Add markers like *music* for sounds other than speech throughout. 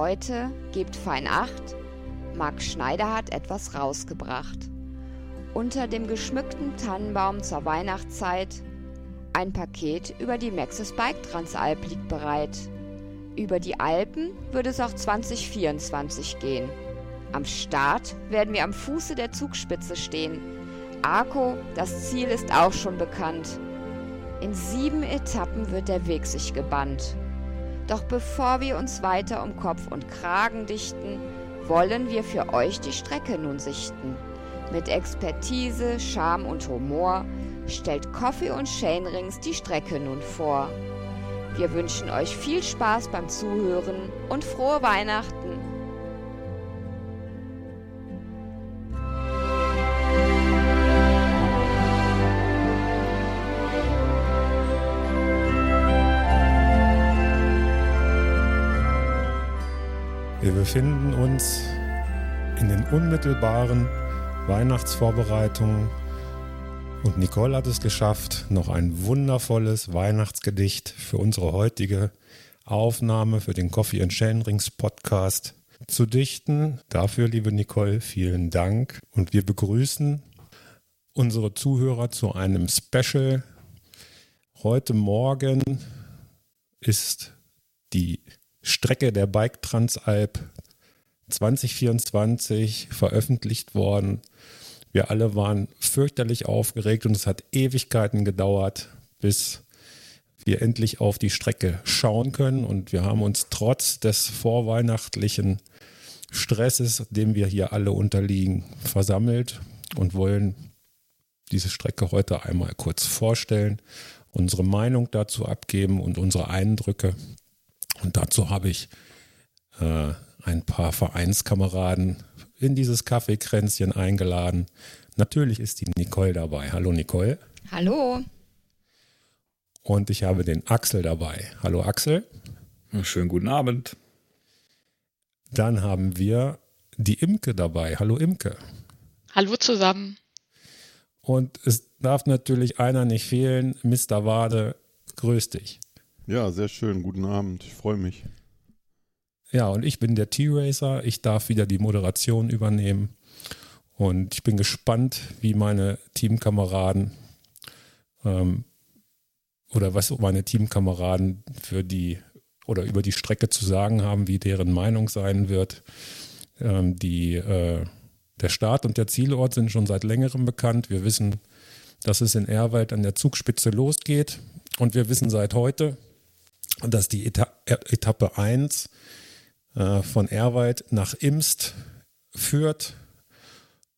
Leute, gebt fein Acht. Marc Schneider hat etwas rausgebracht. Unter dem geschmückten Tannenbaum zur Weihnachtszeit ein Paket über die Maxis Bike Transalp liegt bereit. Über die Alpen wird es auch 2024 gehen. Am Start werden wir am Fuße der Zugspitze stehen. Arco, das Ziel ist auch schon bekannt. In sieben Etappen wird der Weg sich gebannt. Doch bevor wir uns weiter um Kopf und Kragen dichten, wollen wir für euch die Strecke nun sichten. Mit Expertise, Charme und Humor stellt Coffee und Chainrings die Strecke nun vor. Wir wünschen euch viel Spaß beim Zuhören und frohe Weihnachten. Wir befinden uns in den unmittelbaren Weihnachtsvorbereitungen und Nicole hat es geschafft, noch ein wundervolles Weihnachtsgedicht für unsere heutige Aufnahme für den Coffee and Chain Rings Podcast zu dichten. Dafür, liebe Nicole, vielen Dank. Und wir begrüßen unsere Zuhörer zu einem Special. Heute Morgen ist die Strecke der Bike Transalp 2024 veröffentlicht worden. Wir alle waren fürchterlich aufgeregt und es hat Ewigkeiten gedauert, bis wir endlich auf die Strecke schauen können. Und wir haben uns trotz des vorweihnachtlichen Stresses, dem wir hier alle unterliegen, versammelt und wollen diese Strecke heute einmal kurz vorstellen, unsere Meinung dazu abgeben und unsere Eindrücke. Und dazu habe ich äh, ein paar Vereinskameraden in dieses Kaffeekränzchen eingeladen. Natürlich ist die Nicole dabei. Hallo Nicole. Hallo. Und ich habe den Axel dabei. Hallo Axel. Schönen guten Abend. Dann haben wir die Imke dabei. Hallo Imke. Hallo zusammen. Und es darf natürlich einer nicht fehlen. Mr. Wade, grüß dich. Ja, sehr schön. Guten Abend. Ich freue mich. Ja, und ich bin der T-Racer. Ich darf wieder die Moderation übernehmen. Und ich bin gespannt, wie meine Teamkameraden ähm, oder was meine Teamkameraden für die oder über die Strecke zu sagen haben, wie deren Meinung sein wird. Ähm, die, äh, der Start und der Zielort sind schon seit längerem bekannt. Wir wissen, dass es in Erwald an der Zugspitze losgeht. Und wir wissen seit heute, dass die Eta Etappe 1 äh, von Erwald nach Imst führt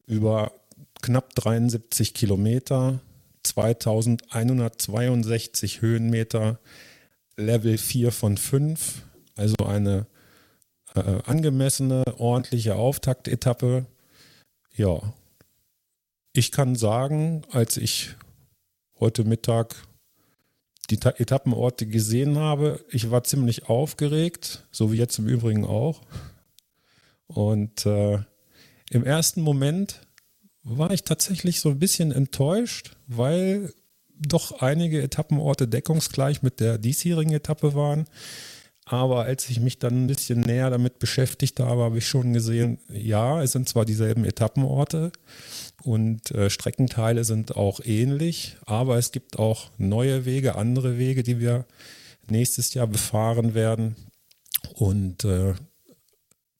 über knapp 73 Kilometer, 2162 Höhenmeter, Level 4 von 5, also eine äh, angemessene, ordentliche Auftaktetappe. Ja, ich kann sagen, als ich heute Mittag die Ta Etappenorte gesehen habe, ich war ziemlich aufgeregt, so wie jetzt im Übrigen auch. Und äh, im ersten Moment war ich tatsächlich so ein bisschen enttäuscht, weil doch einige Etappenorte deckungsgleich mit der diesjährigen Etappe waren. Aber als ich mich dann ein bisschen näher damit beschäftigt habe, habe ich schon gesehen, ja, es sind zwar dieselben Etappenorte und äh, Streckenteile sind auch ähnlich, aber es gibt auch neue Wege, andere Wege, die wir nächstes Jahr befahren werden. Und äh,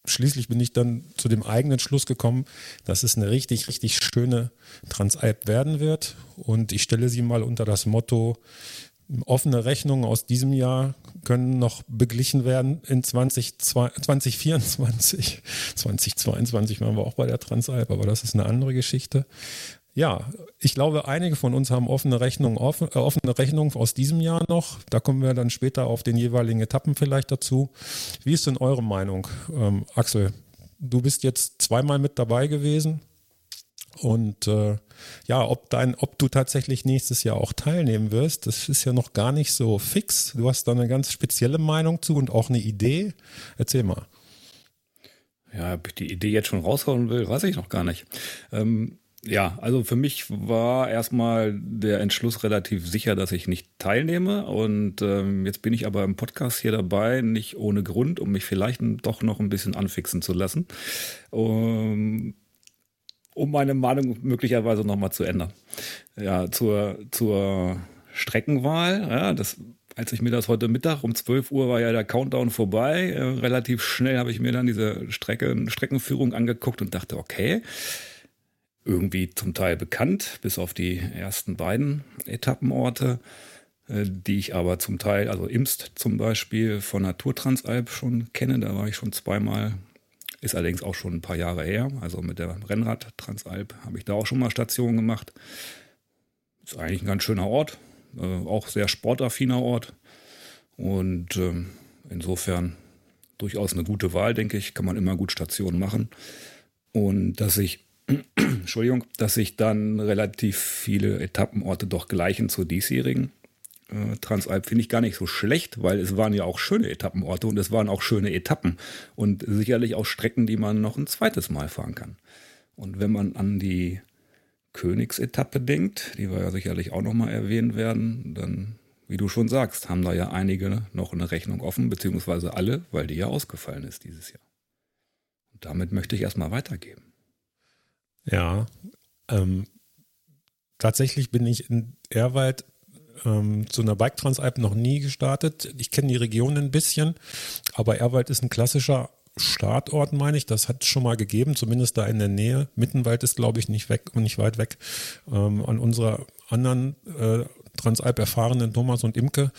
schließlich bin ich dann zu dem eigenen Schluss gekommen, dass es eine richtig, richtig schöne Transalp werden wird. Und ich stelle sie mal unter das Motto, offene Rechnungen aus diesem Jahr können noch beglichen werden in 20, 2024. 2022 waren wir auch bei der Transalp, aber das ist eine andere Geschichte. Ja, ich glaube, einige von uns haben offene Rechnungen, offen, äh, offene Rechnungen aus diesem Jahr noch. Da kommen wir dann später auf den jeweiligen Etappen vielleicht dazu. Wie ist denn eure Meinung, ähm, Axel? Du bist jetzt zweimal mit dabei gewesen. Und äh, ja, ob, dein, ob du tatsächlich nächstes Jahr auch teilnehmen wirst, das ist ja noch gar nicht so fix. Du hast da eine ganz spezielle Meinung zu und auch eine Idee. Erzähl mal. Ja, ob ich die Idee jetzt schon raushauen will, weiß ich noch gar nicht. Ähm, Ja, also für mich war erstmal der Entschluss relativ sicher, dass ich nicht teilnehme. Und ähm, jetzt bin ich aber im Podcast hier dabei, nicht ohne Grund, um mich vielleicht doch noch ein bisschen anfixen zu lassen. Um, um meine Meinung möglicherweise nochmal zu ändern. Ja, zur, zur Streckenwahl, ja, das als ich mir das heute Mittag um 12 Uhr war ja der Countdown vorbei. Äh, relativ schnell habe ich mir dann diese Strecke, Streckenführung angeguckt und dachte, okay, irgendwie zum Teil bekannt, bis auf die ersten beiden Etappenorte, äh, die ich aber zum Teil, also Imst zum Beispiel von Naturtransalp schon kenne. Da war ich schon zweimal, ist allerdings auch schon ein paar Jahre her. Also mit der Rennrad Transalp habe ich da auch schon mal Stationen gemacht. Ist eigentlich ein ganz schöner Ort, äh, auch sehr sportaffiner Ort. Und ähm, insofern durchaus eine gute Wahl, denke ich. Kann man immer gut Stationen machen. Und dass ich *clears throat* Entschuldigung, dass sich dann relativ viele Etappenorte doch gleichen zur diesjährigen. Äh, Transalp finde ich gar nicht so schlecht, weil es waren ja auch schöne Etappenorte und es waren auch schöne Etappen und sicherlich auch Strecken, die man noch ein zweites Mal fahren kann. Und wenn man an die Königsetappe denkt, die wir ja sicherlich auch nochmal erwähnen werden, dann, wie du schon sagst, haben da ja einige noch eine Rechnung offen, beziehungsweise alle, weil die ja ausgefallen ist dieses Jahr. Und damit möchte ich erstmal weitergeben. Ja, ähm, tatsächlich bin ich in Erwald ähm, zu einer Bike Transalp noch nie gestartet. Ich kenne die Region ein bisschen, aber Erwald ist ein klassischer Startort, meine ich. Das hat es schon mal gegeben, zumindest da in der Nähe. Mittenwald ist, glaube ich, nicht weg und nicht weit weg. Ähm, an unserer anderen äh, Transalp erfahrenen Thomas und Imke.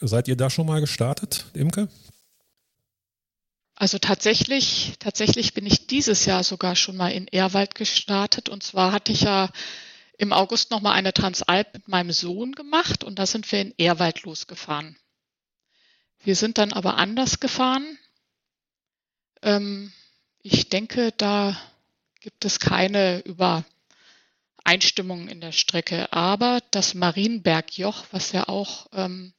Seid ihr da schon mal gestartet, Imke? Also tatsächlich, tatsächlich bin ich dieses Jahr sogar schon mal in Ehrwald gestartet. Und zwar hatte ich ja im August nochmal eine Transalp mit meinem Sohn gemacht und da sind wir in Ehrwald losgefahren. Wir sind dann aber anders gefahren. Ähm, ich denke, da gibt es keine Übereinstimmung in der Strecke. Aber das Marienbergjoch, was ja auch ähm,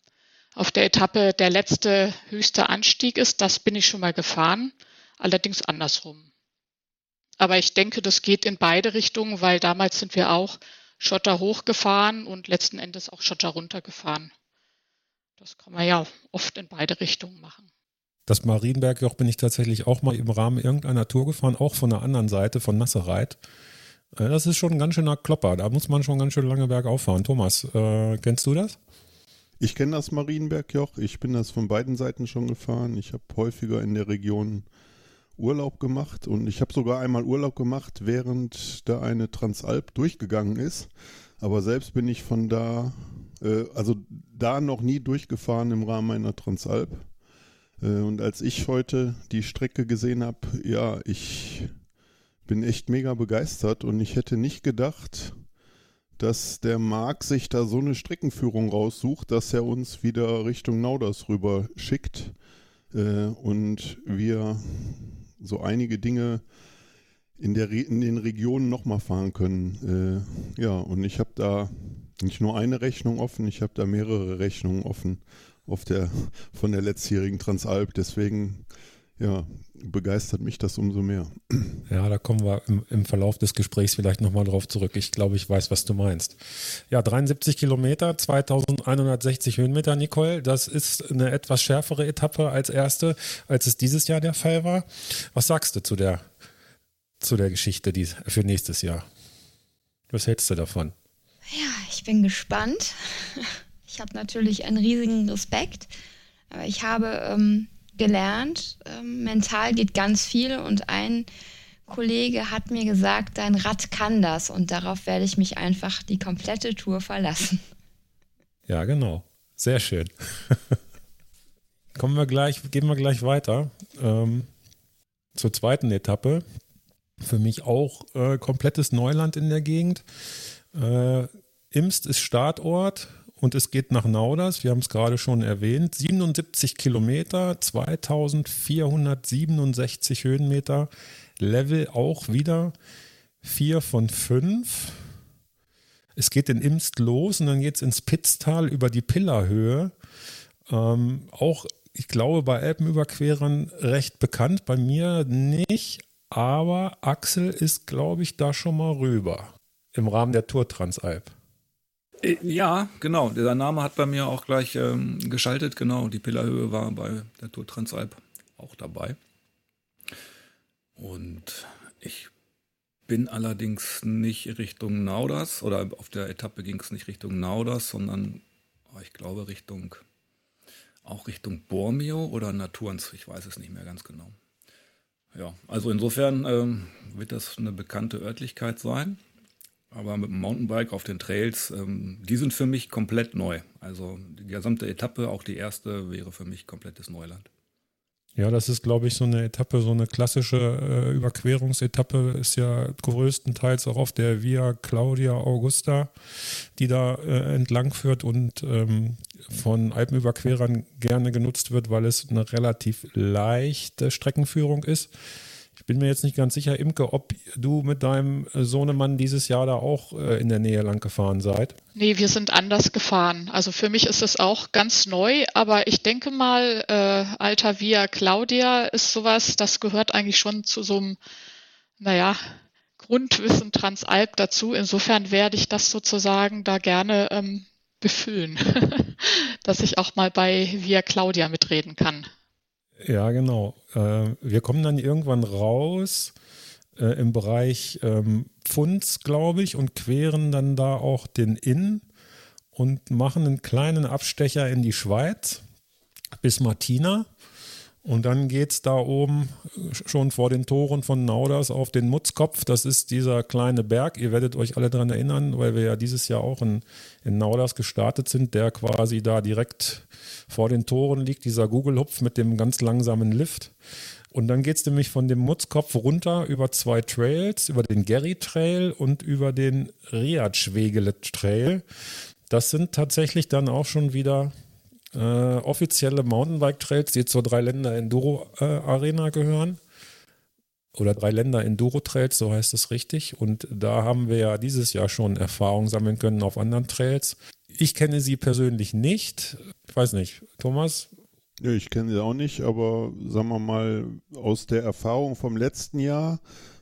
auf der Etappe der letzte höchste Anstieg ist. Das bin ich schon mal gefahren, allerdings andersrum. Aber ich denke, das geht in beide Richtungen, weil damals sind wir auch Schotter hochgefahren und letzten Endes auch Schotter runtergefahren. Das kann man ja oft in beide Richtungen machen. Das Marienbergjoch bin ich tatsächlich auch mal im Rahmen irgendeiner Tour gefahren, auch von der anderen Seite, von Nassereit. Äh, das ist schon ein ganz schöner Klopper. Da muss man schon ganz schön lange bergauf fahren. Thomas, äh, kennst du das? Ich kenne das Marienbergjoch. Ich bin das von beiden Seiten schon gefahren. Ich habe häufiger in der Region Urlaub gemacht und ich habe sogar einmal Urlaub gemacht, während da eine Transalp durchgegangen ist. Aber selbst bin ich von da, äh, also da noch nie durchgefahren im Rahmen einer Transalp. Äh, und als ich heute die Strecke gesehen habe, ja, ich bin echt mega begeistert und ich hätte nicht gedacht, dass der Marc sich da so eine Streckenführung raussucht, dass er uns wieder Richtung Nauders rüber schickt äh, und wir so einige Dinge in, der Re in den Regionen nochmal fahren können. Äh, ja, und ich habe da nicht nur eine Rechnung offen, ich habe da mehrere Rechnungen offen auf der, von der letztjährigen Transalp. Deswegen ja, begeistert mich das umso mehr. Ja, da kommen wir im, im Verlauf des Gesprächs vielleicht nochmal drauf zurück. Ich glaube, ich weiß, was du meinst. Ja, 73 Kilometer, 2160 Höhenmeter, Nicole. Das ist eine etwas schärfere Etappe als erste, als es dieses Jahr der Fall war. Was sagst du zu der, zu der Geschichte die, für nächstes Jahr? Was hältst du davon? Ja, ich bin gespannt. *laughs* Ich habe natürlich einen riesigen Respekt. Aber ich habe ähm, gelernt. Ähm, mental geht ganz viel und ein Kollege hat mir gesagt, dein Rad kann das und darauf werde ich mich einfach die komplette Tour verlassen. Ja, genau. Sehr schön. *laughs* Kommen wir gleich, gehen wir gleich weiter ähm, zur zweiten Etappe. Für mich auch äh, komplettes Neuland in der Gegend. Äh, Imst ist Startort und es geht nach Nauders, wir haben es gerade schon erwähnt, 77 Kilometer, 2467 Höhenmeter, Level auch wieder 4 von 5. Es geht in Imst los und dann geht es ins Pitztal über die Pillerhöhe. Ähm, auch, ich glaube, bei Alpenüberquerern recht bekannt, bei mir nicht, aber Axel ist, glaube ich, da schon mal rüber. im Rahmen der Tour Transalp. Äh, ja, genau. Der Name hat bei mir auch gleich ähm, geschaltet. Genau, die Pillerhöhe war bei der Tour Transalp auch dabei. Und ich bin allerdings nicht Richtung Nauders oder auf der Etappe ging es nicht Richtung Nauders, sondern oh, ich glaube Richtung auch Richtung Bormio oder Naturens, ich weiß es nicht mehr ganz genau. Ja, also insofern ähm, wird das eine bekannte Örtlichkeit sein. Aber mit dem Mountainbike auf den Trails, ähm, die sind für mich komplett neu. Also die gesamte Etappe, auch die erste, wäre für mich komplettes Neuland. Ja, das ist, glaube ich, so eine Etappe, so eine klassische äh, Überquerungsetappe ist ja größtenteils auch auf der Via Claudia Augusta, die da äh, entlang führt und ähm, von Alpenüberquerern gerne genutzt wird, weil es eine relativ leichte Streckenführung ist bin mir jetzt nicht ganz sicher, Imke, ob du mit deinem Sohnemann dieses Jahr da auch äh, in der Nähe lang gefahren seid. Nee, wir sind anders gefahren. Also für mich ist es auch ganz neu, aber ich denke mal, äh, Alta Via Claudia ist sowas, das gehört eigentlich schon zu so einem, naja, Grundwissen Transalp dazu. Insofern werde ich das sozusagen da gerne ähm, befüllen, *laughs* dass ich auch mal bei Via Claudia mitreden kann. Ja, genau. Äh, wir kommen dann irgendwann raus äh, im Bereich ähm, Pfunds, glaube ich, und queren dann da auch den Inn und machen einen kleinen Abstecher in die Schweiz bis Martina. Und dann geht es da oben schon vor den Toren von Nauders auf den Mutzkopf. Das ist dieser kleine Berg. Ihr werdet euch alle daran erinnern, weil wir ja dieses Jahr auch in, in Nauders gestartet sind, der quasi da direkt vor den Toren liegt, dieser Google-Hupf mit dem ganz langsamen Lift. Und dann geht es nämlich von dem Mutzkopf runter über zwei Trails, über den Gary Trail und über den Riad-Schwegelet Trail. Das sind tatsächlich dann auch schon wieder äh, offizielle Mountainbike-Trails, die zur Dreiländer Enduro äh, Arena gehören. Oder Dreiländer Enduro Trails, so heißt es richtig. Und da haben wir ja dieses Jahr schon Erfahrung sammeln können auf anderen Trails. Ich kenne sie persönlich nicht. Ich weiß nicht. Thomas, ja, ich kenne sie auch nicht, aber sagen wir mal, aus der Erfahrung vom letzten Jahr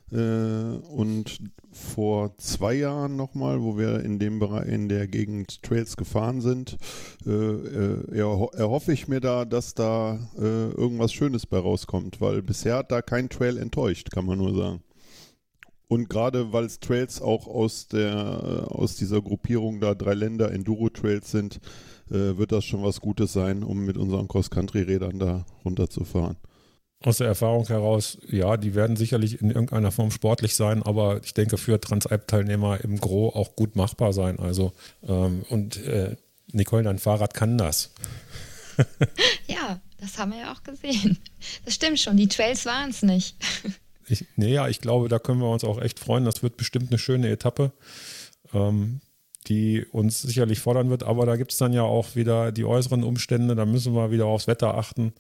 und vor zwei Jahren nochmal, wo wir in dem Bereich, in der Gegend Trails gefahren sind, äh, äh, erhoffe ich mir da, dass da äh, irgendwas Schönes bei rauskommt, weil bisher hat da kein Trail enttäuscht, kann man nur sagen. Und gerade weil es Trails auch aus der äh, aus dieser Gruppierung da drei Länder Enduro Trails sind, äh, wird das schon was Gutes sein, um mit unseren Cross-Country-Rädern da runterzufahren. Aus der Erfahrung heraus, ja, die werden sicherlich in irgendeiner Form sportlich sein, aber ich denke für Transalp-Teilnehmer im Gro auch gut machbar sein. Also ähm, und äh, Nicole, dein Fahrrad kann das. *laughs* ja, das haben wir ja auch gesehen. Das stimmt schon, die Trails waren es nicht. *laughs* ich, nee, ja, ich glaube, da können wir uns auch echt freuen. Das wird bestimmt eine schöne Etappe. Ähm, die uns sicherlich fordern wird. Aber da gibt es dann ja auch wieder die äußeren Umstände. Da müssen wir wieder aufs Wetter achten.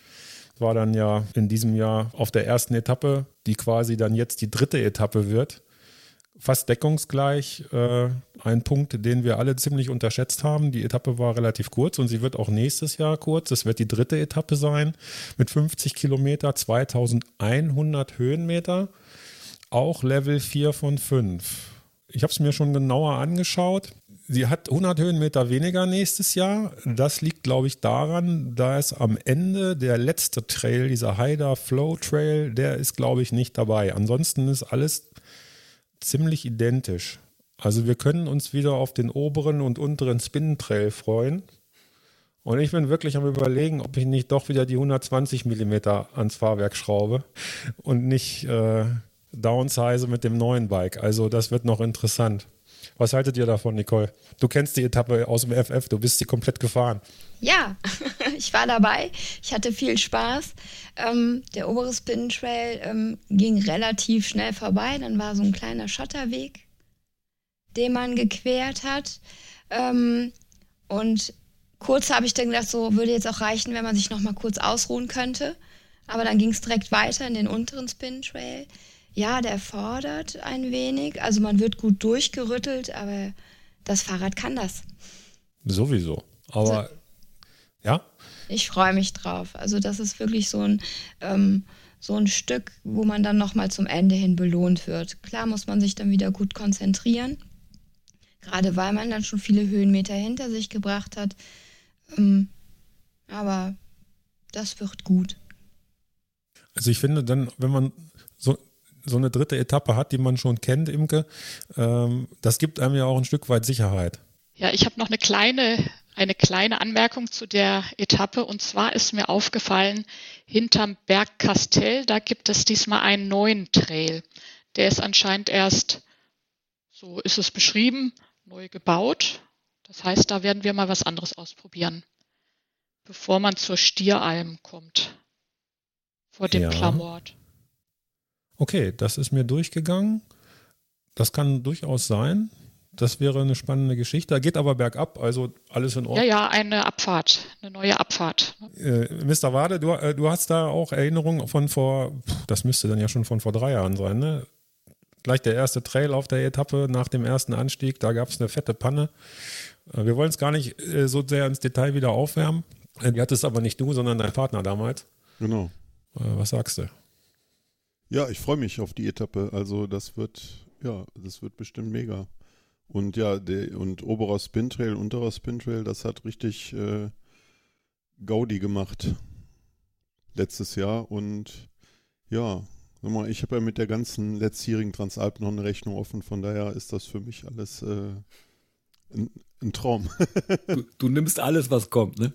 War dann ja in diesem Jahr auf der ersten Etappe, die quasi dann jetzt die dritte Etappe wird. Fast deckungsgleich äh, ein Punkt, den wir alle ziemlich unterschätzt haben. Die Etappe war relativ kurz und sie wird auch nächstes Jahr kurz. Es wird die dritte Etappe sein mit 50 Kilometer, 2100 Höhenmeter, auch Level 4 von 5. Ich habe es mir schon genauer angeschaut. Sie hat 100 Höhenmeter weniger nächstes Jahr. Das liegt, glaube ich, daran, da es am Ende der letzte Trail, dieser Haida Flow Trail, der ist, glaube ich, nicht dabei. Ansonsten ist alles ziemlich identisch. Also wir können uns wieder auf den oberen und unteren Spin Trail freuen. Und ich bin wirklich am überlegen, ob ich nicht doch wieder die 120 Millimeter ans Fahrwerk schraube und nicht äh, downsize mit dem neuen Bike. Also das wird noch interessant. Was haltet ihr davon, Nicole? Du kennst die Etappe aus dem FF, du bist sie komplett gefahren. Ja, *laughs* ich war dabei. Ich hatte viel Spaß. Ähm, der obere Spin Trail ähm, ging relativ schnell vorbei. Dann war so ein kleiner Schotterweg, den man gequert hat. Ähm, und kurz habe ich dann gedacht, so würde jetzt auch reichen, wenn man sich noch mal kurz ausruhen könnte. Aber dann ging es direkt weiter in den unteren Spin Trail ja, der fordert ein wenig. Also man wird gut durchgerüttelt, aber das Fahrrad kann das. Sowieso. Aber also, ja. Ich freue mich drauf. Also das ist wirklich so ein, ähm, so ein Stück, wo man dann nochmal zum Ende hin belohnt wird. Klar muss man sich dann wieder gut konzentrieren. Gerade weil man dann schon viele Höhenmeter hinter sich gebracht hat. Ähm, aber das wird gut. Also ich finde dann, wenn man so, eine dritte Etappe hat, die man schon kennt, Imke, ähm, das gibt einem ja auch ein Stück weit Sicherheit. Ja, ich habe noch eine kleine, eine kleine Anmerkung zu der Etappe. Und zwar ist mir aufgefallen, hinterm Berg Castell, da gibt es diesmal einen neuen Trail. Der ist anscheinend erst, so ist es beschrieben, neu gebaut. Das heißt, da werden wir mal was anderes ausprobieren, bevor man zur Stieralm kommt. Vor dem Ja. Klamort. Okay, das ist mir durchgegangen. Das kann durchaus sein. Das wäre eine spannende Geschichte. Da geht aber bergab, also alles in Ja, Ordnung. ja, eine Abfahrt, eine neue Abfahrt. Äh, Mr. Wade, du, äh, du hast da auch Erinnerungen von vor, das müsste dann ja schon von vor drei Jahren sein, ne? Gleich der erste Trail auf der Etappe nach dem ersten Anstieg, da gab es eine fette Panne. Äh, Wir wollen es gar nicht äh, so sehr ins Detail wieder aufwärmen. Äh, Die hattest aber nicht du, sondern dein Partner damals. Genau. Äh, Was sagst du? Ja, ich freue mich auf die Etappe. Also das wird, ja, das wird bestimmt mega. Und ja, der, und oberer Spintrail, unterer Spintrail, das hat richtig äh, Gaudi gemacht letztes Jahr. Und ja, sag mal, ich habe ja mit der ganzen letztjährigen Transalp noch eine Rechnung offen. Von daher ist das für mich alles äh, ein, ein Traum. *laughs* Du, du nimmst alles, was kommt, ne?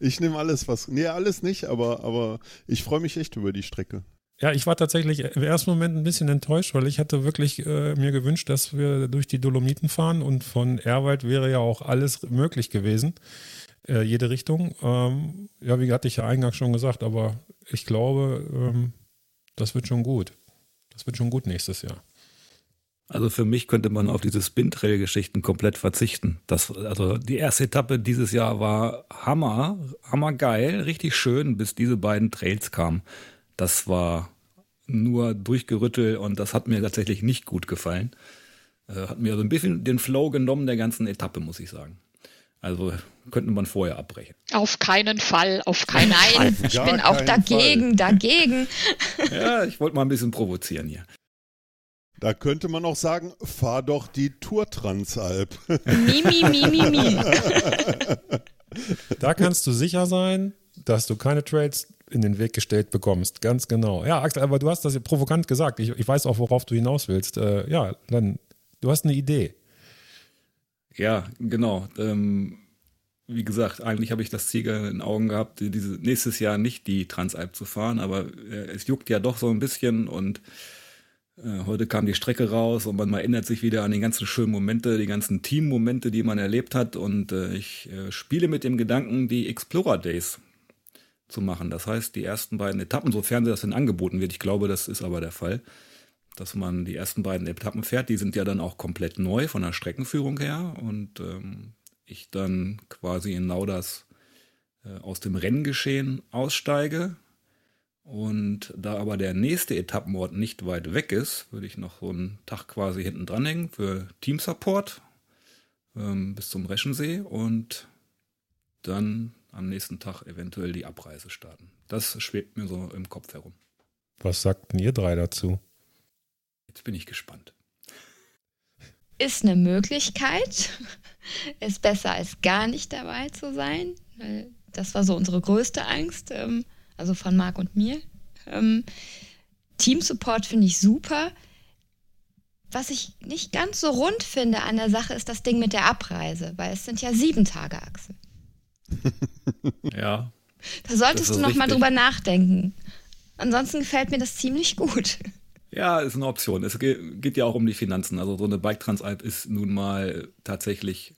Ich nehme alles, was. Nee, alles nicht, aber, aber ich freue mich echt über die Strecke. Ja, ich war tatsächlich im ersten Moment ein bisschen enttäuscht, weil ich hatte wirklich äh, mir gewünscht, dass wir durch die Dolomiten fahren und von Erwald wäre ja auch alles möglich gewesen, äh, jede Richtung. Ähm, ja, wie hatte ich ja eingangs schon gesagt, aber ich glaube, ähm, das wird schon gut. Das wird schon gut nächstes Jahr. Also für mich könnte man auf diese Spintrail-Geschichten komplett verzichten. Das, also die erste Etappe dieses Jahr war Hammer, hammergeil, richtig schön, bis diese beiden Trails kamen. Das war nur durchgerüttelt und das hat mir tatsächlich nicht gut gefallen. Äh, hat mir so ein bisschen den Flow genommen der ganzen Etappe, muss ich sagen. Also könnte man vorher abbrechen. Auf keinen Fall, auf keinen Fall. Nein, ich bin auch dagegen, dagegen. *laughs* Ja, ich wollte mal ein bisschen provozieren hier. Da könnte man auch sagen, fahr doch die Tour Transalp. Mi, mi, mi, mi, mi. *laughs* Da kannst du sicher sein, dass du keine Trades in den Weg gestellt bekommst. Ganz genau. Ja, Axel, aber du hast das ja provokant gesagt. Ich, ich weiß auch, worauf du hinaus willst. Äh, ja, dann, du hast eine Idee. Ja, genau. Ähm, wie gesagt, eigentlich habe ich das Ziel in den Augen gehabt, die- diese, nächstes Jahr nicht die Transalp zu fahren, aber äh, es juckt ja doch so ein bisschen und äh, heute kam die Strecke raus und man erinnert sich wieder an die ganzen schönen Momente, die ganzen Teammomente, die man erlebt hat und äh, ich äh, spiele mit dem Gedanken, die Explorer Days zu machen. Das heißt, die ersten beiden Etappen, sofern das denn angeboten wird, ich glaube, das ist aber der Fall, dass man die ersten beiden Etappen fährt. Die sind ja dann auch komplett neu von der Streckenführung her und ähm, ich dann quasi in Nauders äh, aus dem Renngeschehen aussteige. Und da aber der nächste Etappenort nicht weit weg ist, würde ich noch so einen Tag quasi hinten dranhängen für Teamsupport ähm, bis zum Reschensee und dann am nächsten Tag eventuell die Abreise starten. Das schwebt mir so im Kopf herum. Was sagten ihr drei dazu? Jetzt bin ich gespannt. Ist eine Möglichkeit. *laughs* Ist besser als gar nicht dabei zu sein. weil Das war so unsere größte Angst, ähm, also von Marc und mir. Ähm, Teamsupport finde ich super. Was ich nicht ganz so rund finde an der Sache, ist das Ding mit der Abreise, weil es sind ja sieben Tage, Axel. Ja, Da solltest du ist noch mal richtig. drüber nachdenken. Ansonsten gefällt mir das ziemlich gut. Ja, ist eine Option. Es ge- geht ja auch um die Finanzen. Also so eine Bike Transalp ist nun mal tatsächlich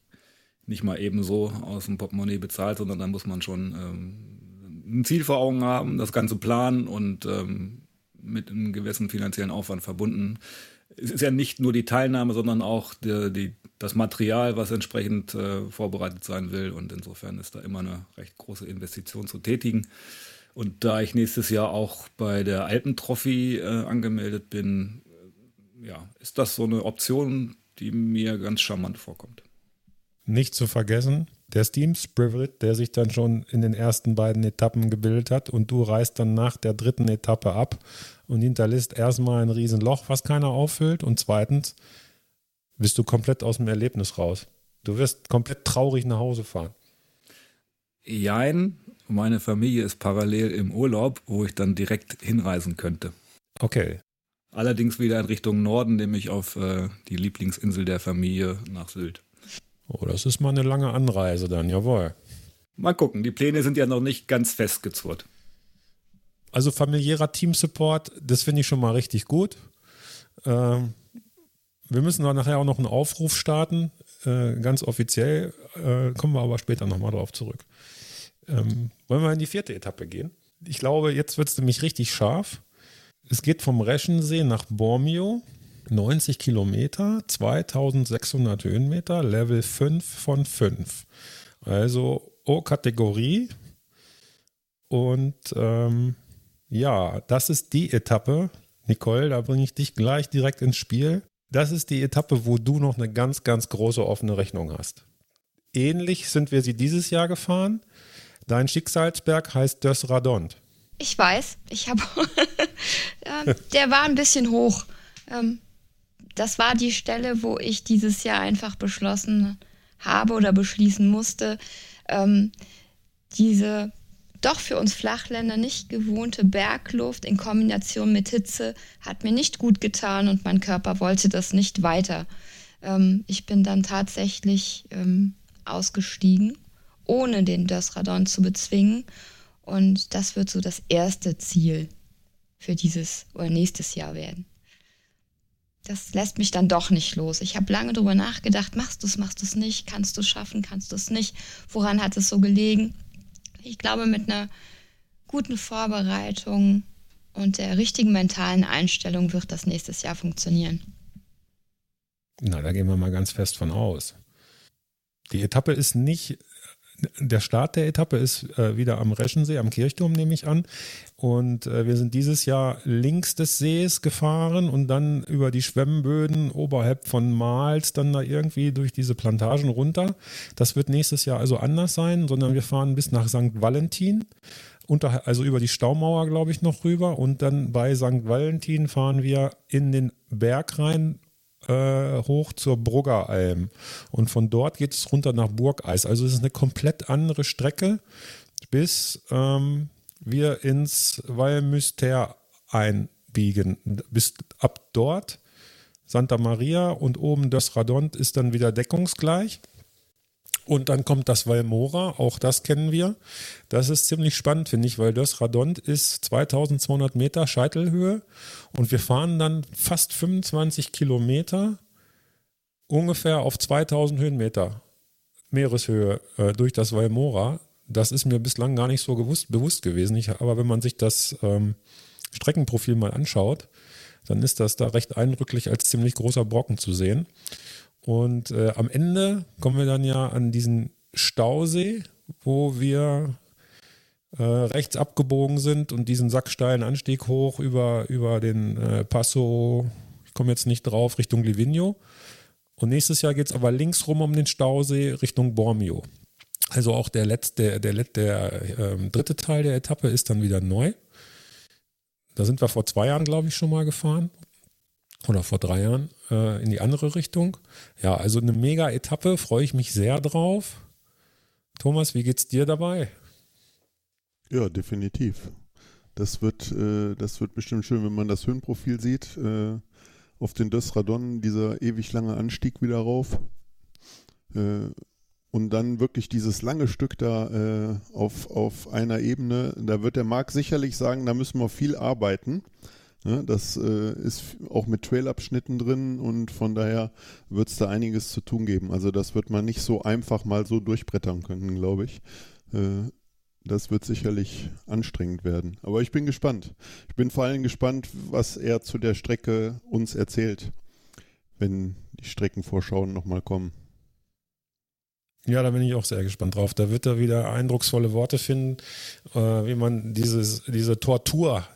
nicht mal eben so aus dem Portemonnaie bezahlt, sondern da muss man schon ähm, ein Ziel vor Augen haben, das Ganze planen und ähm, mit einem gewissen finanziellen Aufwand verbunden. Es ist ja nicht nur die Teilnahme, sondern auch die, die, das Material, was entsprechend äh, vorbereitet sein will. Und insofern ist da immer eine recht große Investition zu tätigen. Und da ich nächstes Jahr auch bei der Alpentrophy äh, angemeldet bin, äh, ja, ist das so eine Option, die mir ganz charmant vorkommt. Nicht zu vergessen, der Steam Spirit, der sich dann schon in den ersten beiden Etappen gebildet hat und du reist dann nach der dritten Etappe ab und hinterlässt erstmal ein Riesenloch, was keiner auffüllt und zweitens, bist du komplett aus dem Erlebnis raus. Du wirst komplett traurig nach Hause fahren. Jein, meine Familie ist parallel im Urlaub, wo ich dann direkt hinreisen könnte. Okay. Allerdings wieder in Richtung Norden, nämlich auf äh, die Lieblingsinsel der Familie nach Sylt. Oh, das ist mal eine lange Anreise dann, jawohl. Mal gucken, die Pläne sind ja noch nicht ganz festgezurrt. Also familiärer Teamsupport, das finde ich schon mal richtig gut. Ähm, wir müssen dann nachher auch noch einen Aufruf starten, äh, ganz offiziell. Äh, kommen wir aber später nochmal drauf zurück. Ähm, wollen wir in die vierte Etappe gehen? Ich glaube, jetzt wird es nämlich richtig scharf. Es geht vom Reschensee nach Bormio, 90 Kilometer, 2600 Höhenmeter, Level 5 von 5. Also O-Kategorie. Und ähm, ja, das ist die Etappe. Nicole, da bringe ich dich gleich direkt ins Spiel. Das ist die Etappe, wo du noch eine ganz, ganz große offene Rechnung hast. Ähnlich sind wir sie dieses Jahr gefahren. Dein Schicksalsberg heißt Dös Radont. Ich weiß, ich habe. *laughs* ähm, der war ein bisschen hoch. Ähm, das war die Stelle, wo ich dieses Jahr einfach beschlossen habe oder beschließen musste, ähm, diese doch für uns Flachländer nicht gewohnte Bergluft in Kombination mit Hitze hat mir nicht gut getan und mein Körper wollte das nicht weiter. Ähm, ich bin dann tatsächlich ähm, ausgestiegen, ohne den Dösradon zu bezwingen. Und das wird so das erste Ziel für dieses oder nächstes Jahr werden. Das lässt mich dann doch nicht los. Ich habe lange darüber nachgedacht, machst du es, machst du es nicht, kannst du es schaffen, kannst du es nicht, woran hat es so gelegen? Ich glaube, mit einer guten Vorbereitung und der richtigen mentalen Einstellung wird das nächstes Jahr funktionieren. Na, da gehen wir mal ganz fest von aus. Die Etappe ist nicht, der Start der Etappe ist äh, wieder am Reschensee, am Kirchturm nehme ich an. Und äh, wir sind dieses Jahr links des Sees gefahren und dann über die Schwemmböden oberhalb von Mals dann da irgendwie durch diese Plantagen runter. Das wird nächstes Jahr also anders sein, sondern wir fahren bis nach St. Valentin. Unter, also über die Staumauer, glaube ich, noch rüber. Und dann bei St. Valentin fahren wir in den Berg rein, äh, hoch zur Bruggeralm. Und von dort geht es runter nach Burgeis. Also es ist eine komplett andere Strecke, bis ähm, wir ins Valmüster einbiegen. Bis ab dort Santa Maria und oben das Radont ist dann wieder deckungsgleich. Und dann kommt das Valmora, auch das kennen wir. Das ist ziemlich spannend, finde ich, weil das Radont ist 2200 Meter Scheitelhöhe und wir fahren dann fast 25 Kilometer ungefähr auf 2000 Höhenmeter Meereshöhe äh, durch das Valmora. Das ist mir bislang gar nicht so gewusst, bewusst gewesen. Ich, aber wenn man sich das ähm, Streckenprofil mal anschaut, dann ist das da recht eindrücklich als ziemlich großer Brocken zu sehen. Und äh, am Ende kommen wir dann ja an diesen Stausee, wo wir äh, rechts abgebogen sind und diesen sacksteilen Anstieg hoch über, über den äh, Passo, ich komme jetzt nicht drauf, Richtung Livigno. Und nächstes Jahr geht es aber links rum um den Stausee Richtung Bormio. Also auch der letzte, der, der, der ähm, dritte Teil der Etappe ist dann wieder neu. Da sind wir vor zwei Jahren, glaube ich, schon mal gefahren. Oder vor drei Jahren äh, in die andere Richtung. Ja, also eine mega Etappe, freue ich mich sehr drauf. Thomas, wie geht's dir dabei? Ja, definitiv. Das wird, äh, das wird bestimmt schön, wenn man das Höhenprofil sieht. Äh, auf den Dösradon, dieser ewig lange Anstieg wieder rauf. Äh, und dann wirklich dieses lange Stück da äh, auf, auf einer Ebene, da wird der Marc sicherlich sagen, da müssen wir viel arbeiten. Ja, das äh, ist auch mit Trailabschnitten drin und von daher wird es da einiges zu tun geben. Also das wird man nicht so einfach mal so durchbrettern können, glaube ich. Äh, das wird sicherlich anstrengend werden. Aber ich bin gespannt. Ich bin vor allem gespannt, was er zu der Strecke uns erzählt, wenn die Streckenvorschauen nochmal kommen. Ja, da bin ich auch sehr gespannt drauf. Da wird er wieder eindrucksvolle Worte finden, äh, wie man dieses, diese Tortur,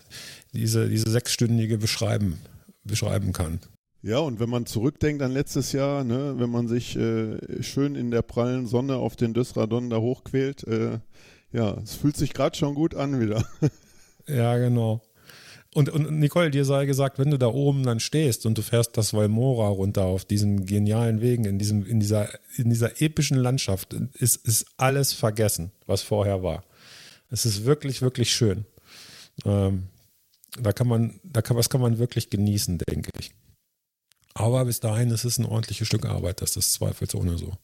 diese, diese sechsstündige beschreiben, beschreiben kann. Ja, und wenn man zurückdenkt an letztes Jahr, ne, wenn man sich äh, schön in der prallen Sonne auf den Dösradon da hochquält, äh, ja, es fühlt sich gerade schon gut an wieder. *laughs* ja, genau. Und, und Nicole, dir sei gesagt, wenn du da oben dann stehst und du fährst das Valmora runter auf diesen genialen Wegen, in, diesem, in, dieser, in dieser epischen Landschaft, ist, ist alles vergessen, was vorher war. Es ist wirklich, wirklich schön. Ähm, da kann man, da kann, was kann man wirklich genießen, denke ich. Aber bis dahin ist es ein ordentliches Stück Arbeit, das ist zweifelsohne so.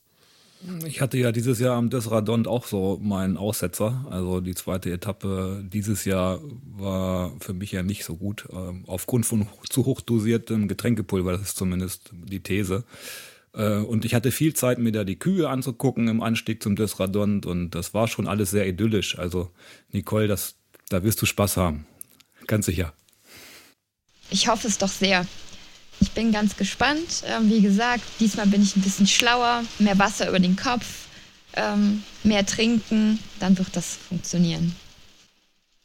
Ich hatte ja dieses Jahr am Desradont auch so meinen Aussetzer. Also die zweite Etappe dieses Jahr war für mich ja nicht so gut. Ähm, aufgrund von zu hoch dosiertem Getränkepulver, das ist zumindest die These. Äh, und ich hatte viel Zeit, mir da die Kühe anzugucken im Anstieg zum Desradont und das war schon alles sehr idyllisch. Also Nicole, das, da wirst du Spaß haben. Ganz sicher. Ich hoffe es doch sehr. Ich bin ganz gespannt. Ähm, wie gesagt, diesmal bin ich ein bisschen schlauer, mehr Wasser über den Kopf, ähm, mehr trinken, dann wird das funktionieren.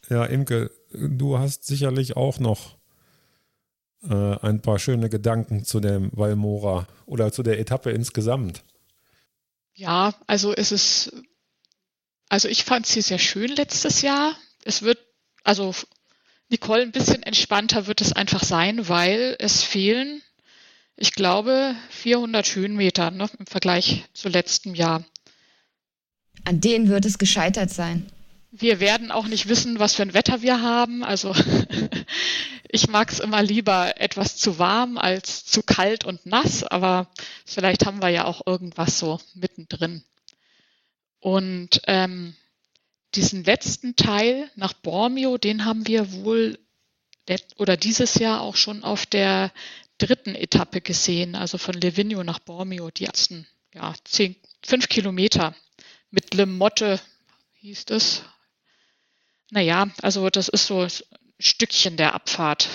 Ja, Imke, du hast sicherlich auch noch äh, ein paar schöne Gedanken zu dem Valmora oder zu der Etappe insgesamt. Ja, also es ist, also ich fand sie sehr schön letztes Jahr. Es wird, also Nicole, ein bisschen entspannter wird es einfach sein, weil es fehlen, ich glaube, 400 Höhenmeter ne, im Vergleich zu letztem Jahr. An denen wird es gescheitert sein. Wir werden auch nicht wissen, was für ein Wetter wir haben. Also *laughs* ich mag es immer lieber etwas zu warm als zu kalt und nass, aber vielleicht haben wir ja auch irgendwas so mittendrin. Und ähm, diesen letzten Teil nach Bormio, den haben wir wohl oder dieses Jahr auch schon auf der dritten Etappe gesehen, also von Livigno nach Bormio, die ersten ja, zehn, fünf Kilometer mit Le Motte hieß es. Naja, also das ist so ein Stückchen der Abfahrt.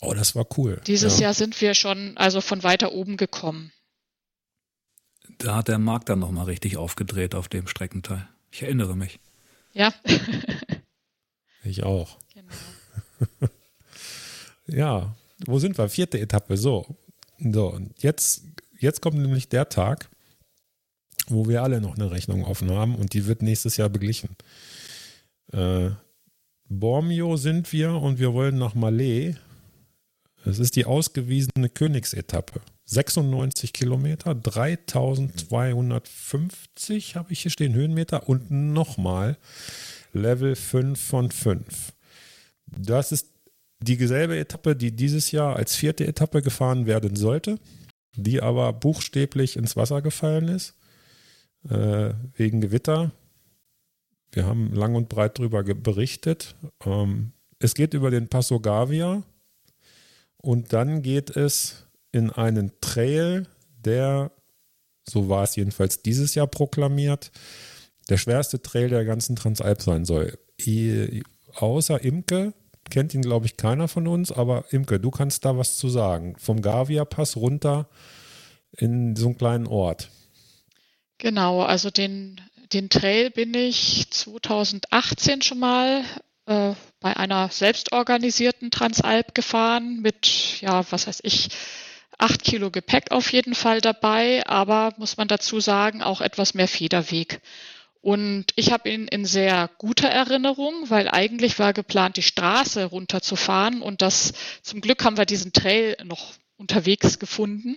Oh, das war cool. Dieses ja. Jahr sind wir schon also von weiter oben gekommen. Da hat der Markt dann nochmal richtig aufgedreht auf dem Streckenteil. Ich erinnere mich. Ja. *laughs* ich auch. Genau. *laughs* ja, wo sind wir? Vierte Etappe. So. So, und jetzt, jetzt kommt nämlich der Tag, wo wir alle noch eine Rechnung offen haben und die wird nächstes Jahr beglichen. Äh, Bormio sind wir und wir wollen nach Malé. Es ist die ausgewiesene Königsetappe. 96 Kilometer, 3250 habe ich hier stehen, Höhenmeter und nochmal Level 5 von 5. Das ist dieselbe Etappe, die dieses Jahr als vierte Etappe gefahren werden sollte, die aber buchstäblich ins Wasser gefallen ist, äh, wegen Gewitter. Wir haben lang und breit darüber berichtet. Ähm, es geht über den Passo Gavia und dann geht es in einen Trail, der, so war es jedenfalls dieses Jahr proklamiert, der schwerste Trail der ganzen Transalp sein soll. Außer Imke kennt ihn, glaube ich, keiner von uns, aber Imke, du kannst da was zu sagen. Vom Gavia-Pass runter in so einen kleinen Ort. Genau, also den, den Trail bin ich 2018 schon mal äh, bei einer selbstorganisierten Transalp gefahren mit, ja, was weiß ich, acht Kilo Gepäck auf jeden Fall dabei, aber muss man dazu sagen, auch etwas mehr Federweg. Und ich habe ihn in sehr guter Erinnerung, weil eigentlich war geplant, die Straße runterzufahren und das zum Glück haben wir diesen Trail noch unterwegs gefunden.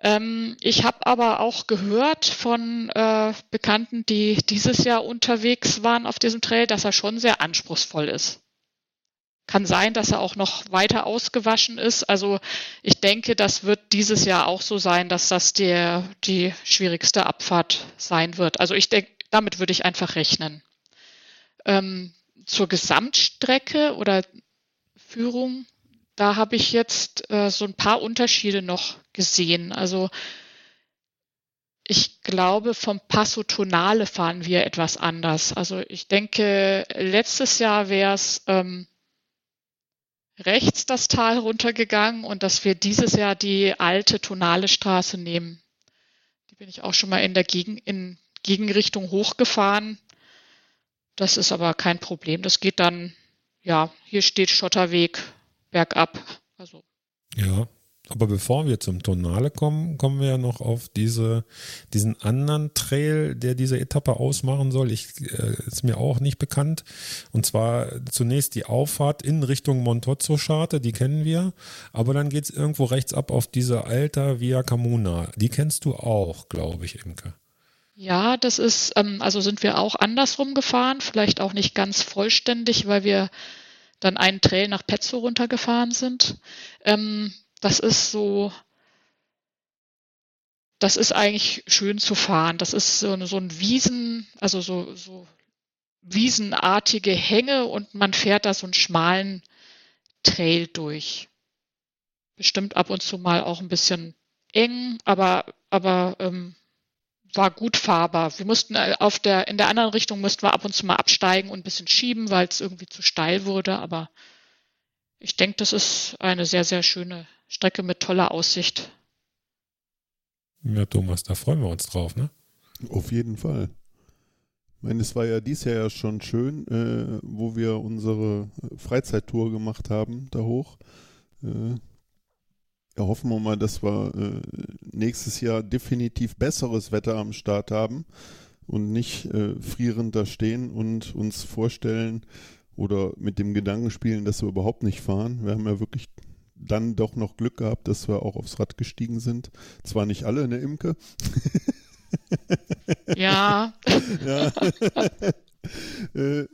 Ähm, ich habe aber auch gehört von äh, Bekannten, die dieses Jahr unterwegs waren auf diesem Trail, dass er schon sehr anspruchsvoll ist. Kann sein, dass er auch noch weiter ausgewaschen ist. Also ich denke, das wird dieses Jahr auch so sein, dass das der, die schwierigste Abfahrt sein wird. Also ich denke, damit würde ich einfach rechnen. Ähm, zur Gesamtstrecke oder Führung, da habe ich jetzt äh, so ein paar Unterschiede noch gesehen. Also ich glaube, vom Passo Tonale fahren wir etwas anders. Also ich denke, letztes Jahr wäre es ähm, rechts das Tal runtergegangen und dass wir dieses Jahr die alte tonale Straße nehmen. Die bin ich auch schon mal in der Gegen in Gegenrichtung hochgefahren. Das ist aber kein Problem. Das geht dann, ja, hier steht Schotterweg bergab. Also. Ja, Aber bevor wir zum Tonale kommen, kommen wir ja noch auf diese, diesen anderen Trail, der diese Etappe ausmachen soll. Ich, äh, ist mir auch nicht bekannt. Und zwar zunächst die Auffahrt in Richtung Montozzo-Scharte, die kennen wir. Aber dann geht es irgendwo rechts ab auf diese Alta Via Camuna. Die kennst du auch, glaube ich, Imke. Ja, das ist, ähm, also sind wir auch andersrum gefahren, vielleicht auch nicht ganz vollständig, weil wir dann einen Trail nach Pezzo runtergefahren sind. Ähm, das ist so, das ist eigentlich schön zu fahren. Das ist so, so ein Wiesen, also so, so wiesenartige Hänge und man fährt da so einen schmalen Trail durch. Bestimmt ab und zu mal auch ein bisschen eng, aber, aber ähm, war gut fahrbar. Wir mussten äh, auf der, in der anderen Richtung mussten wir ab und zu mal absteigen und ein bisschen schieben, weil es irgendwie zu steil wurde, aber ich denke, das ist eine sehr, sehr schöne Strecke mit toller Aussicht. Ja, Thomas, da freuen wir uns drauf, ne? Auf jeden Fall. Ich meine, es war ja dieses Jahr ja schon schön, äh, wo wir unsere Freizeittour gemacht haben, da hoch. Äh, ja, hoffen wir mal, dass wir äh, nächstes Jahr definitiv besseres Wetter am Start haben und nicht äh, frierend da stehen und uns vorstellen oder mit dem Gedanken spielen, dass wir überhaupt nicht fahren. Wir haben ja wirklich dann doch noch Glück gehabt, dass wir auch aufs Rad gestiegen sind. Zwar nicht alle, ne Imke? *laughs* Ja. ja. *laughs* äh,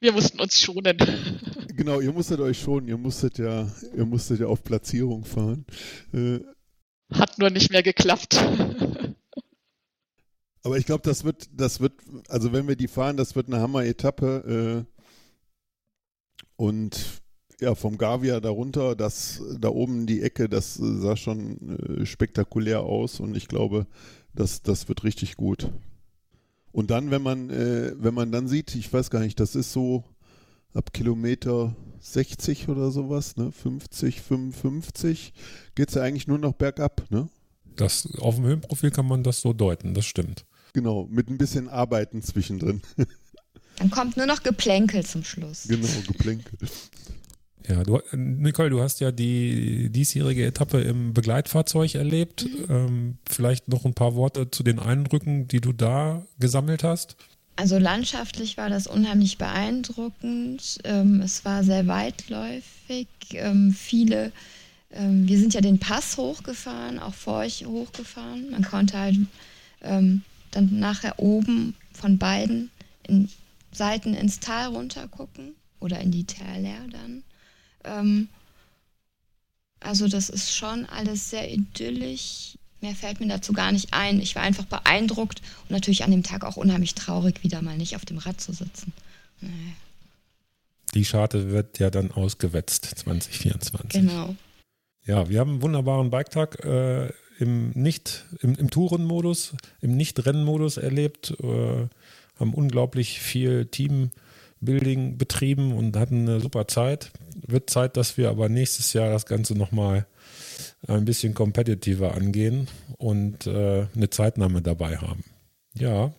wir mussten uns schonen. *laughs* Genau, ihr musstet euch schonen, ihr musstet ja, ihr musstet ja auf Platzierung fahren. Äh, Hat nur nicht mehr geklappt. Aber ich glaube, das wird, das wird, also wenn wir die fahren, das wird eine Hammer-Etappe. Äh, und ja, vom Gavia darunter, das da oben die Ecke, das sah schon äh, spektakulär aus und ich glaube, das, das wird richtig gut. Und dann, wenn man, äh, wenn man dann sieht, ich weiß gar nicht, das ist so ab Kilometer 60 oder sowas, ne? 50, 55, geht es ja eigentlich nur noch bergab, ne? Das, auf dem Höhenprofil kann man das so deuten, das stimmt. Genau, mit ein bisschen Arbeiten zwischendrin. Dann kommt nur noch Geplänkel zum Schluss. Genau, Geplänkel. Ja, du, Nicole, du hast ja die diesjährige Etappe im Begleitfahrzeug erlebt. Mhm. Ähm, vielleicht noch ein paar Worte zu den Eindrücken, die du da gesammelt hast. Also landschaftlich war das unheimlich beeindruckend. Ähm, es war sehr weitläufig. Ähm, viele, ähm, wir sind ja den Pass hochgefahren, auch vor euch hochgefahren. Man konnte halt ähm, dann nachher oben von beiden in, Seiten ins Tal runter gucken oder in die Täler dann. Ähm, also das ist schon alles sehr idyllisch. Mehr fällt mir dazu gar nicht ein. Ich war einfach beeindruckt und natürlich an dem Tag auch unheimlich traurig, wieder mal nicht auf dem Rad zu sitzen. Nee. Die Scharte wird ja dann ausgewetzt 2024. Genau. Ja, wir haben einen wunderbaren Biketag äh, im nicht im, im Tourenmodus, im Nicht-Rennmodus erlebt, äh, haben unglaublich viel Team Building betrieben und hatten eine super Zeit. Wird Zeit, dass wir aber nächstes Jahr das Ganze nochmal ein bisschen competitiver angehen und äh, eine Zeitnahme dabei haben. Ja.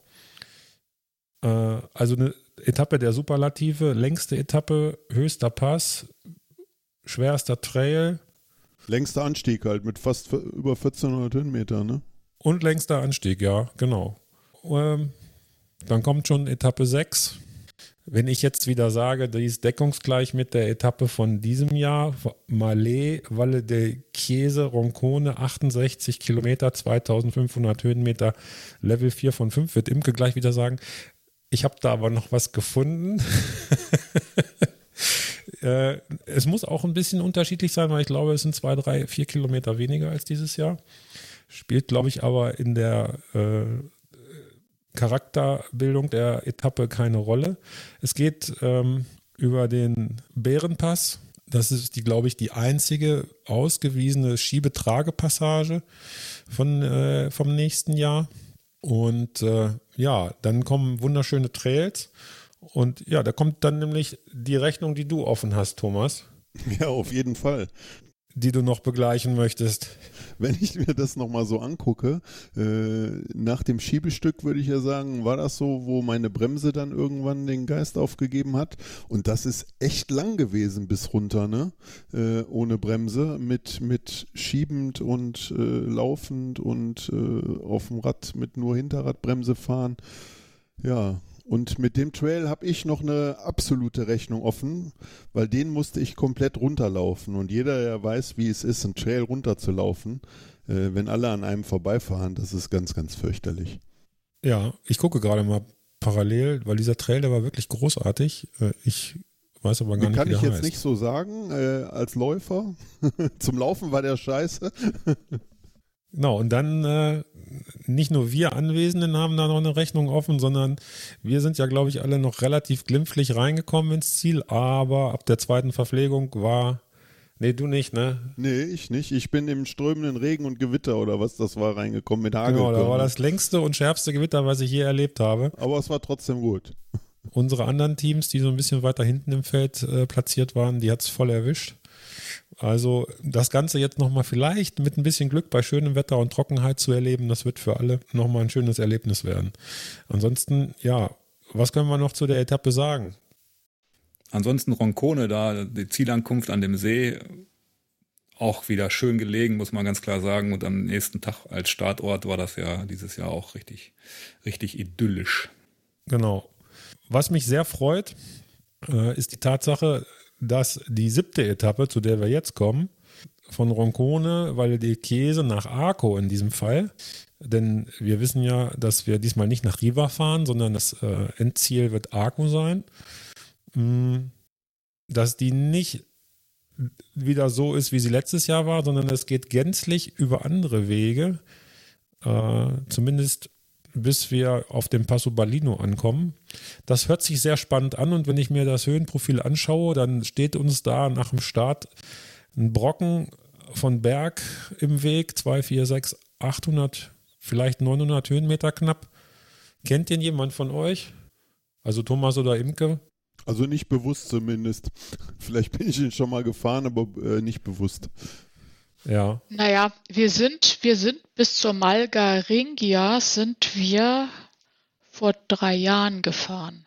Äh, also eine Etappe der Superlative, längste Etappe, höchster Pass, schwerster Trail. Längster Anstieg halt mit fast über 1400 Höhenmeter, ne? Und längster Anstieg, ja, genau. Ähm, dann kommt schon Etappe 6 wenn ich jetzt wieder sage, die ist deckungsgleich mit der Etappe von diesem Jahr, Malé, Valle de Chiese, Roncone, 68 Kilometer, 2500 Höhenmeter, Level 4 von 5, wird Imke gleich wieder sagen. Ich habe da aber noch was gefunden. *laughs* äh, es muss auch ein bisschen unterschiedlich sein, weil ich glaube, es sind zwei, drei, vier Kilometer weniger als dieses Jahr. Spielt, glaube ich, aber in der äh, Charakterbildung der Etappe keine Rolle. Es geht ähm, über den Bärenpass. Das ist die, glaube ich, die einzige ausgewiesene Schiebetragepassage von, äh, vom nächsten Jahr. Und äh, ja, dann kommen wunderschöne Trails. Und ja, da kommt dann nämlich die Rechnung, die du offen hast, Thomas. Ja, auf jeden Fall. Die du noch begleichen möchtest? Wenn ich mir das nochmal so angucke, äh, nach dem Schiebestück würde ich ja sagen, war das so, wo meine Bremse dann irgendwann den Geist aufgegeben hat. Und das ist echt lang gewesen bis runter, ne? Äh, ohne Bremse, mit, mit schiebend und äh, laufend und äh, auf dem Rad mit nur Hinterradbremse fahren. Ja, und mit dem Trail habe ich noch eine absolute Rechnung offen, weil den musste ich komplett runterlaufen. Und jeder, der weiß, wie es ist, einen Trail runterzulaufen, äh, wenn alle an einem vorbeifahren, das ist ganz, ganz fürchterlich. Ja, ich gucke gerade mal parallel, weil dieser Trail, der war wirklich großartig. Äh, ich weiß aber gar Den nicht, kann ich jetzt heißt. nicht so sagen, äh, als Läufer. *laughs* Zum Laufen war der scheiße. *laughs* Genau, und dann äh, nicht nur wir Anwesenden haben da noch eine Rechnung offen, sondern wir sind ja, glaube ich, alle noch relativ glimpflich reingekommen ins Ziel, aber ab der zweiten Verpflegung war, nee, du nicht, ne? Nee, ich nicht. Ich bin im strömenden Regen und Gewitter oder was das war reingekommen mit Hagel. Genau, da war das längste und schärfste Gewitter, was ich je erlebt habe. Aber es war trotzdem gut. Unsere anderen Teams, die so ein bisschen weiter hinten im Feld äh, platziert waren, die hat es voll erwischt. Also das Ganze jetzt nochmal vielleicht mit ein bisschen Glück bei schönem Wetter und Trockenheit zu erleben, das wird für alle nochmal ein schönes Erlebnis werden. Ansonsten, ja, was können wir noch zu der Etappe sagen? Ansonsten Roncone, da die Zielankunft an dem See, auch wieder schön gelegen, muss man ganz klar sagen. Und am nächsten Tag als Startort war das ja dieses Jahr auch richtig, richtig idyllisch. Genau. Was mich sehr freut, äh, ist die Tatsache, dass die siebte Etappe, zu der wir jetzt kommen, von Roncone, weil die Käse nach Arco in diesem Fall, denn wir wissen ja, dass wir diesmal nicht nach Riva fahren, sondern das äh, Endziel wird Arco sein, mh, dass die nicht wieder so ist, wie sie letztes Jahr war, sondern es geht gänzlich über andere Wege, äh, zumindest bis wir auf dem Passo Balino ankommen. Das hört sich sehr spannend an und wenn ich mir das Höhenprofil anschaue, dann steht uns da nach dem Start ein Brocken von Berg im Weg, 2, 4, 6, 800, vielleicht 900 Höhenmeter knapp. Kennt den jemand von euch? Also Thomas oder Imke? Also nicht bewusst zumindest. *laughs* Vielleicht bin ich ihn schon mal gefahren, aber äh, nicht bewusst. Ja. Naja, wir sind, wir sind bis zur Malgaringia sind wir vor drei Jahren gefahren.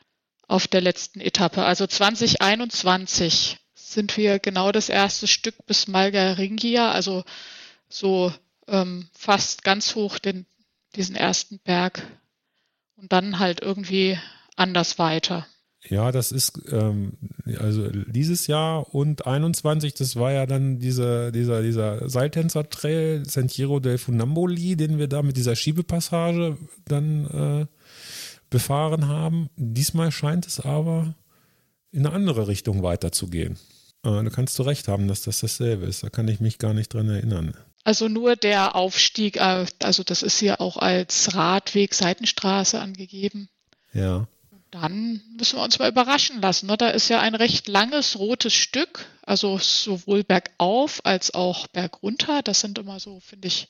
Auf der letzten Etappe. Also 2021 sind wir genau das erste Stück bis Malgaringia, also so ähm, fast ganz hoch den, diesen ersten Berg. Und dann halt irgendwie anders weiter. Ja, das ist ähm, also dieses Jahr und 21, das war ja dann diese, dieser, dieser Seiltänzer-Trail Sentiero del Funamboli, den wir da mit dieser Schiebepassage dann äh, befahren haben. Diesmal scheint es aber in eine andere Richtung weiterzugehen. Äh, da kannst du recht haben, dass das dasselbe ist. Da kann ich mich gar nicht dran erinnern. Also nur der Aufstieg, äh, also das ist hier auch als Radweg Seitenstraße angegeben. Ja. Dann müssen wir uns mal überraschen lassen. Ne? Da ist ja ein recht langes rotes Stück, also sowohl bergauf als auch bergunter. Das sind immer so, finde ich,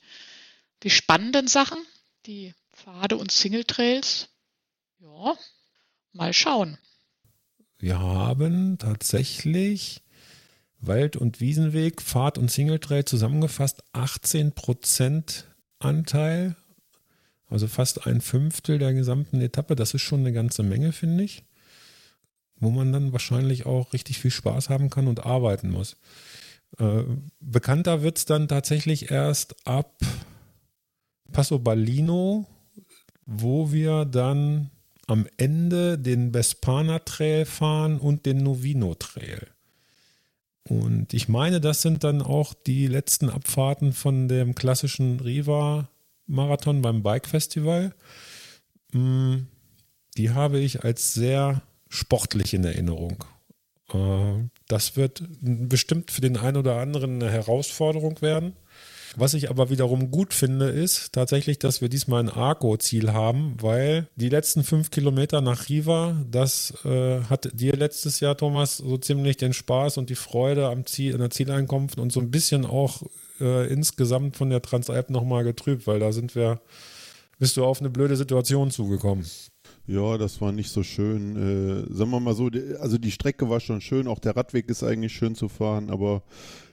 die spannenden Sachen, die Pfade und Single Trails. Ja, mal schauen. Wir haben tatsächlich Wald- und Wiesenweg, Fahrt- und Singletrail zusammengefasst 18% Anteil, also fast ein Fünftel der gesamten Etappe. Das ist schon eine ganze Menge, finde ich. Wo man dann wahrscheinlich auch richtig viel Spaß haben kann und arbeiten muss. Äh, bekannter wird es dann tatsächlich erst ab Passo Ballino, wo wir dann am Ende den Bespana Trail fahren und den Novino Trail. Und ich meine, das sind dann auch die letzten Abfahrten von dem klassischen Riva-Marathon beim Bike Festival. Mm, Die habe ich als sehr sportlich in Erinnerung. Äh, Das wird bestimmt für den einen oder anderen eine Herausforderung werden. Was ich aber wiederum gut finde, ist tatsächlich, dass wir diesmal ein Arco-Ziel haben, weil die letzten fünf Kilometer nach Riva, das äh, hat dir letztes Jahr, Thomas, so ziemlich den Spaß und die Freude am Ziel, an der Zieleinkunft und so ein bisschen auch äh, insgesamt von der Transalp nochmal getrübt, weil da sind wir, bist du auf eine blöde Situation zugekommen. Ja, das war nicht so schön. Äh, sagen wir mal so, also die Strecke war schon schön, auch der Radweg ist eigentlich schön zu fahren, aber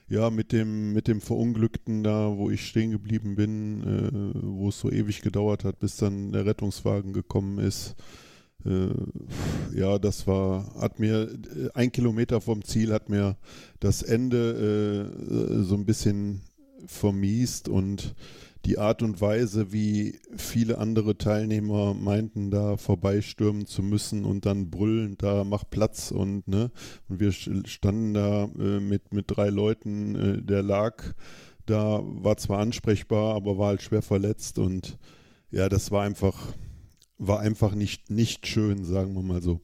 ja, mit dem, mit dem Verunglückten da, wo ich stehen geblieben bin, äh, wo es so ewig gedauert hat, bis dann der Rettungswagen gekommen ist. Äh, ja, das war, hat mir, äh, ein Kilometer vom Ziel hat mir das Ende äh, so ein bisschen vermiest und die Art und Weise, wie viele andere Teilnehmer meinten, da vorbeistürmen zu müssen und dann brüllen, da mach Platz und ne, und wir standen da äh, mit, mit drei Leuten, äh, der lag da, war zwar ansprechbar, aber war halt schwer verletzt und ja, das war einfach, war einfach nicht, nicht schön, sagen wir mal so.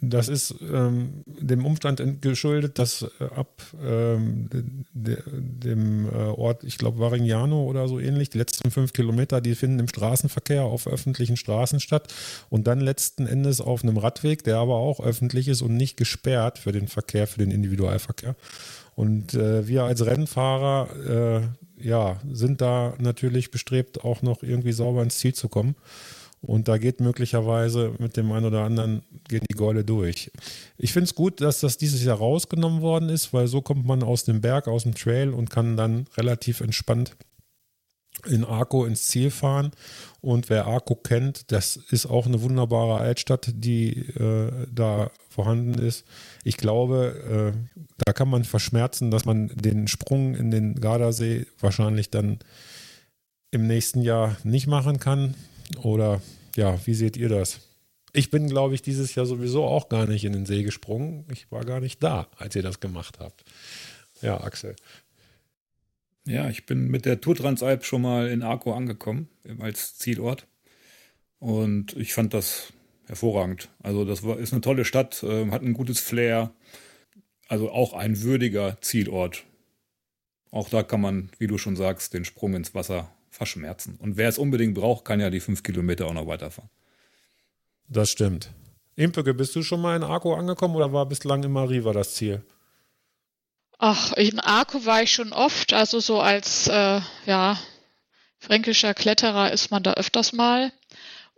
Das ist ähm, dem Umstand geschuldet, dass äh, ab ähm, de, dem äh, Ort, ich glaube Varignano oder so ähnlich, die letzten fünf Kilometer, die finden im Straßenverkehr auf öffentlichen Straßen statt und dann letzten Endes auf einem Radweg, der aber auch öffentlich ist und nicht gesperrt für den Verkehr, für den Individualverkehr. Und äh, wir als Rennfahrer, äh, ja, sind da natürlich bestrebt, auch noch irgendwie sauber ins Ziel zu kommen. Und da geht möglicherweise mit dem einen oder anderen gehen die Gäule durch. Ich finde es gut, dass das dieses Jahr rausgenommen worden ist, weil so kommt man aus dem Berg, aus dem Trail und kann dann relativ entspannt in Arco ins Ziel fahren. Und wer Arco kennt, das ist auch eine wunderbare Altstadt, die äh, da vorhanden ist. Ich glaube, äh, da kann man verschmerzen, dass man den Sprung in den Gardasee wahrscheinlich dann im nächsten Jahr nicht machen kann. Oder ja, wie seht ihr das? Ich bin, glaube ich, dieses Jahr sowieso auch gar nicht in den See gesprungen. Ich war gar nicht da, als ihr das gemacht habt. Ja, Axel. Ja, ich bin mit der Tour Transalp schon mal in Arco angekommen, als Zielort. Und ich fand das hervorragend. Also, das war, ist eine tolle Stadt, äh, hat ein gutes Flair. Also auch ein würdiger Zielort. Auch da kann man, wie du schon sagst, den Sprung ins Wasser verschmerzen. Und wer es unbedingt braucht, kann ja die fünf Kilometer auch noch weiterfahren. Das stimmt. Impeke, bist du schon mal in Arco angekommen oder war bislang immer Riva das Ziel? Ach, in Arco war ich schon oft. Also so als äh, ja, fränkischer Kletterer ist man da öfters mal.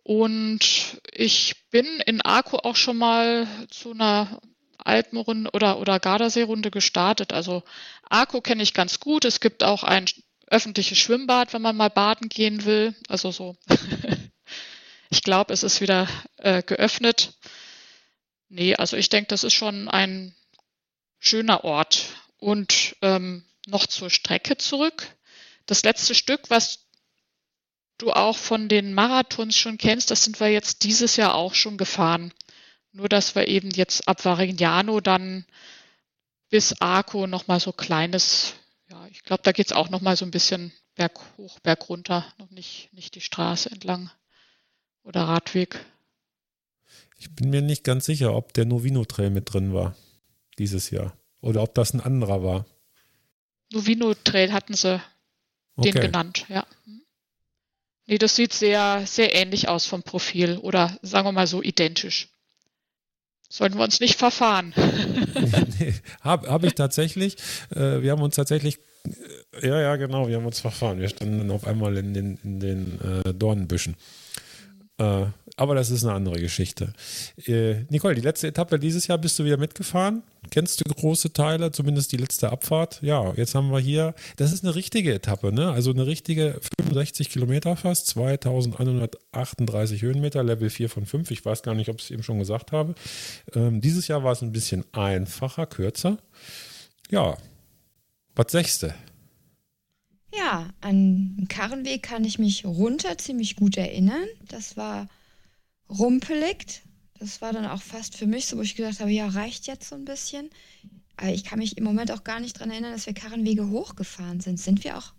Und ich bin in Arco auch schon mal zu einer Alpenrunde oder, oder Gardasee-Runde gestartet. Also Arco kenne ich ganz gut. Es gibt auch ein öffentliches Schwimmbad, wenn man mal baden gehen will. Also so. *laughs* ich glaube, es ist wieder äh, geöffnet. Nee, also ich denke, das ist schon ein schöner Ort. Und ähm, noch zur Strecke zurück. Das letzte Stück, was du auch von den Marathons schon kennst, das sind wir jetzt dieses Jahr auch schon gefahren. Nur, dass wir eben jetzt ab Varignano dann bis Arco nochmal so kleines ja, ich glaube, da geht es auch noch mal so ein bisschen berg hoch, berg runter, noch nicht, nicht die Straße entlang oder Radweg. Ich bin mir nicht ganz sicher, ob der Novino Trail mit drin war dieses Jahr oder ob das ein anderer war. Novino Trail hatten sie okay. den genannt, ja. Nee, das sieht sehr, sehr ähnlich aus vom Profil oder sagen wir mal so identisch. Sollten wir uns nicht verfahren. *laughs* *laughs* nee, habe hab ich tatsächlich. Äh, wir haben uns tatsächlich, äh, ja, ja, genau, wir haben uns verfahren. Wir standen auf einmal in den, in den äh, Dornenbüschen. Äh, aber das ist eine andere Geschichte. Äh, Nicole, die letzte Etappe dieses Jahr bist du wieder mitgefahren. Kennst du große Teile, zumindest die letzte Abfahrt? Ja, jetzt haben wir hier, das ist eine richtige Etappe, ne? Also eine richtige 65 Kilometer fast, 2138 Höhenmeter, Level 4 von 5. Ich weiß gar nicht, ob ich es eben schon gesagt habe. Ähm, dieses Jahr war es ein bisschen einfacher, kürzer. Ja, was sechste? Ja, an den Karrenweg kann ich mich runter ziemlich gut erinnern. Das war rumpelig. Das war dann auch fast für mich so, wo ich gedacht habe, ja, reicht jetzt so ein bisschen. Aber ich kann mich im Moment auch gar nicht daran erinnern, dass wir Karrenwege hochgefahren sind. Sind wir auch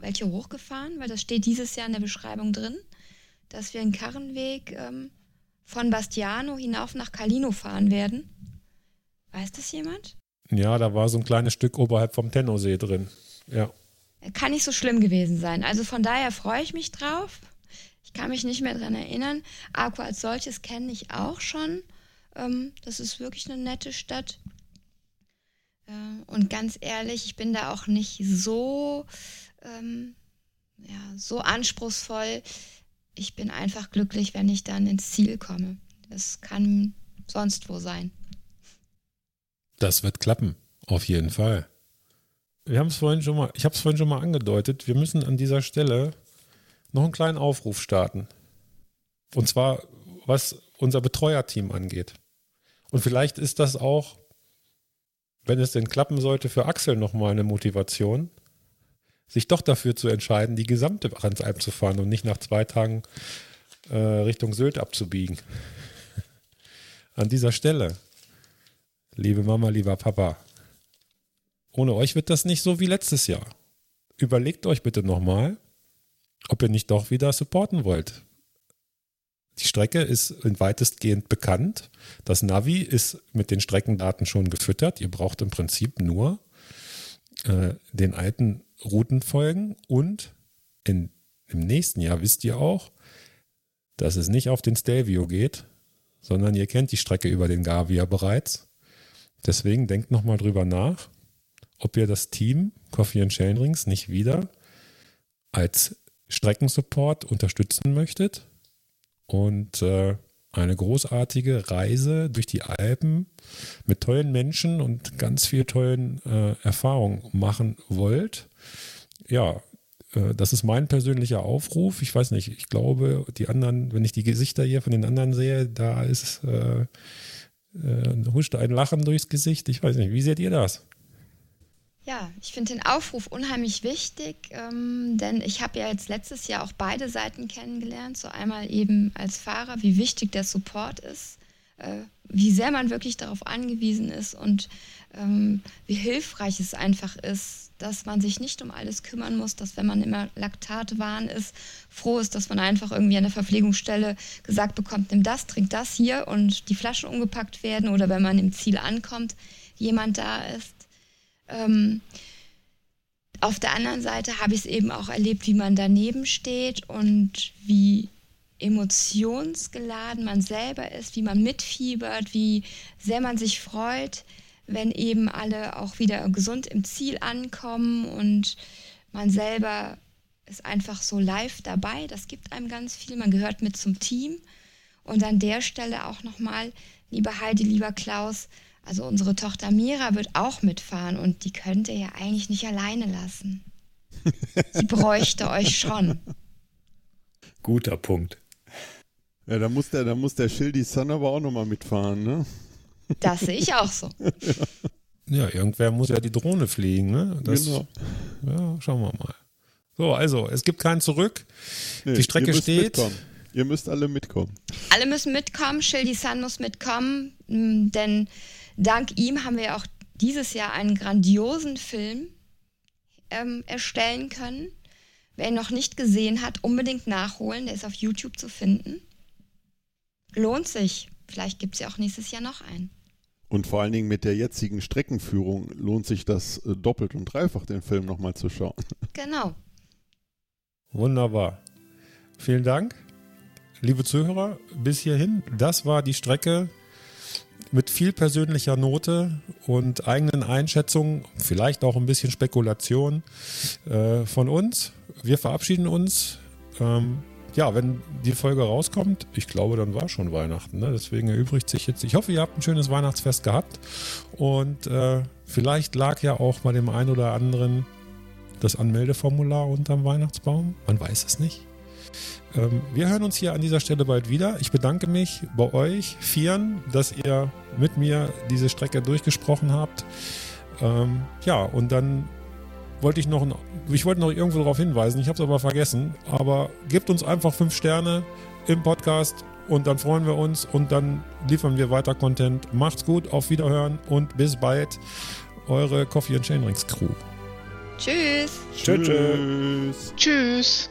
welche hochgefahren? Weil das steht dieses Jahr in der Beschreibung drin, dass wir einen Karrenweg ähm, von Bastiano hinauf nach Calino fahren werden. Weiß das jemand? Ja, da war so ein kleines Stück oberhalb vom Tennosee drin. Ja kann nicht so schlimm gewesen sein. Also von daher freue ich mich drauf. Ich kann mich nicht mehr daran erinnern. Arco als solches kenne ich auch schon. Ähm, das ist wirklich eine nette Stadt. Äh, und ganz ehrlich, ich bin da auch nicht so, ähm, ja, so anspruchsvoll. Ich bin einfach glücklich, wenn ich dann ins Ziel komme. Das kann sonst wo sein. Das wird klappen, auf jeden Fall. wir haben es vorhin schon mal, ich habe es vorhin schon mal angedeutet, wir müssen an dieser Stelle noch einen kleinen Aufruf starten. Und zwar, was unser Betreuerteam angeht. Und vielleicht ist das auch, wenn es denn klappen sollte, für Axel nochmal eine Motivation, sich doch dafür zu entscheiden, die gesamte Transalp zu fahren und nicht nach zwei Tagen äh, Richtung Sylt abzubiegen. *laughs* An dieser Stelle, liebe Mama, lieber Papa, ohne euch wird das nicht so wie letztes Jahr. Überlegt euch bitte nochmal, ob ihr nicht doch wieder supporten wollt. Die Strecke ist weitestgehend bekannt. Das Navi ist mit den Streckendaten schon gefüttert. Ihr braucht im Prinzip nur äh, den alten Routen folgen und in, im nächsten Jahr wisst ihr auch, dass es nicht auf den Stelvio geht, sondern ihr kennt die Strecke über den Gavia bereits. Deswegen denkt nochmal drüber nach, ob ihr das Team Coffee and Chain Rings nicht wieder als Streckensupport unterstützen möchtet und äh, eine großartige Reise durch die Alpen mit tollen Menschen und ganz viel tollen äh, Erfahrungen machen wollt. Ja, äh, das ist mein persönlicher Aufruf. Ich weiß nicht, ich glaube, die anderen, wenn ich die Gesichter hier von den anderen sehe, da ist äh, äh, huscht ein Lachen durchs Gesicht. Ich weiß nicht, wie seht ihr das? Ja, ich finde den Aufruf unheimlich wichtig, ähm, denn ich habe ja jetzt letztes Jahr auch beide Seiten kennengelernt. So einmal eben als Fahrer, wie wichtig der Support ist, äh, wie sehr man wirklich darauf angewiesen ist und ähm, wie hilfreich es einfach ist, dass man sich nicht um alles kümmern muss, dass wenn man immer Laktatwahn ist, froh ist, dass man einfach irgendwie an der Verpflegungsstelle gesagt bekommt, nimm das, trink das hier und die Flaschen umgepackt werden oder wenn man im Ziel ankommt, jemand da ist ähm, auf der anderen Seite habe ich es eben auch erlebt, wie man daneben steht und wie emotionsgeladen man selber ist, wie man mitfiebert, wie sehr man sich freut, wenn eben alle auch wieder gesund im Ziel ankommen und man selber ist einfach so live dabei. Das gibt einem ganz viel. Man gehört mit zum Team. Und an der Stelle auch nochmal, lieber Heidi, lieber Klaus, also unsere Tochter Mira wird auch mitfahren und die könnt ihr ja eigentlich nicht alleine lassen. Sie *laughs* bräuchte euch schon. Guter Punkt. Ja, da muss der, da muss der Schildi Sun aber auch nochmal mitfahren, ne? Das sehe ich auch so. *laughs* Ja, irgendwer muss ja die Drohne fliegen, ne? Das, genau. Ja, schauen wir mal. So, also, es gibt kein Zurück. Nee, die Strecke ihr steht. Mitkommen. Ihr müsst alle mitkommen. Alle müssen mitkommen, Schildi Sun muss mitkommen, denn dank ihm haben wir auch dieses Jahr einen grandiosen Film ähm, erstellen können. Wer ihn noch nicht gesehen hat, unbedingt nachholen. Der ist auf YouTube zu finden. Lohnt sich. Vielleicht gibt es ja auch nächstes Jahr noch einen. Und vor allen Dingen mit der jetzigen Streckenführung lohnt sich das äh, doppelt und dreifach, den Film nochmal zu schauen. *laughs* Genau. Wunderbar. Vielen Dank. Liebe Zuhörer, bis hierhin, das war die Strecke mit viel persönlicher Note und eigenen Einschätzungen, vielleicht auch ein bisschen Spekulation äh, von uns. Wir verabschieden uns. Ähm, ja, wenn die Folge rauskommt, ich glaube, dann war schon Weihnachten. Ne? Deswegen erübrigt sich jetzt. Ich hoffe, ihr habt ein schönes Weihnachtsfest gehabt und äh, vielleicht lag ja auch bei dem einen oder anderen das Anmeldeformular unterm Weihnachtsbaum. Man weiß es nicht. Ähm, wir hören uns hier an dieser Stelle bald wieder. Ich bedanke mich bei euch Vieren, dass ihr mit mir diese Strecke durchgesprochen habt. Ähm, ja, und dann wollte ich noch, ich wollte noch irgendwo darauf hinweisen, ich habe es aber vergessen, aber gebt uns einfach fünf Sterne im Podcast und dann freuen wir uns und dann liefern wir weiter Content. Macht's gut, auf Wiederhören und bis bald. Eure Coffee and Chainrings Crew. Tschüss. Tschüss. Tschüss.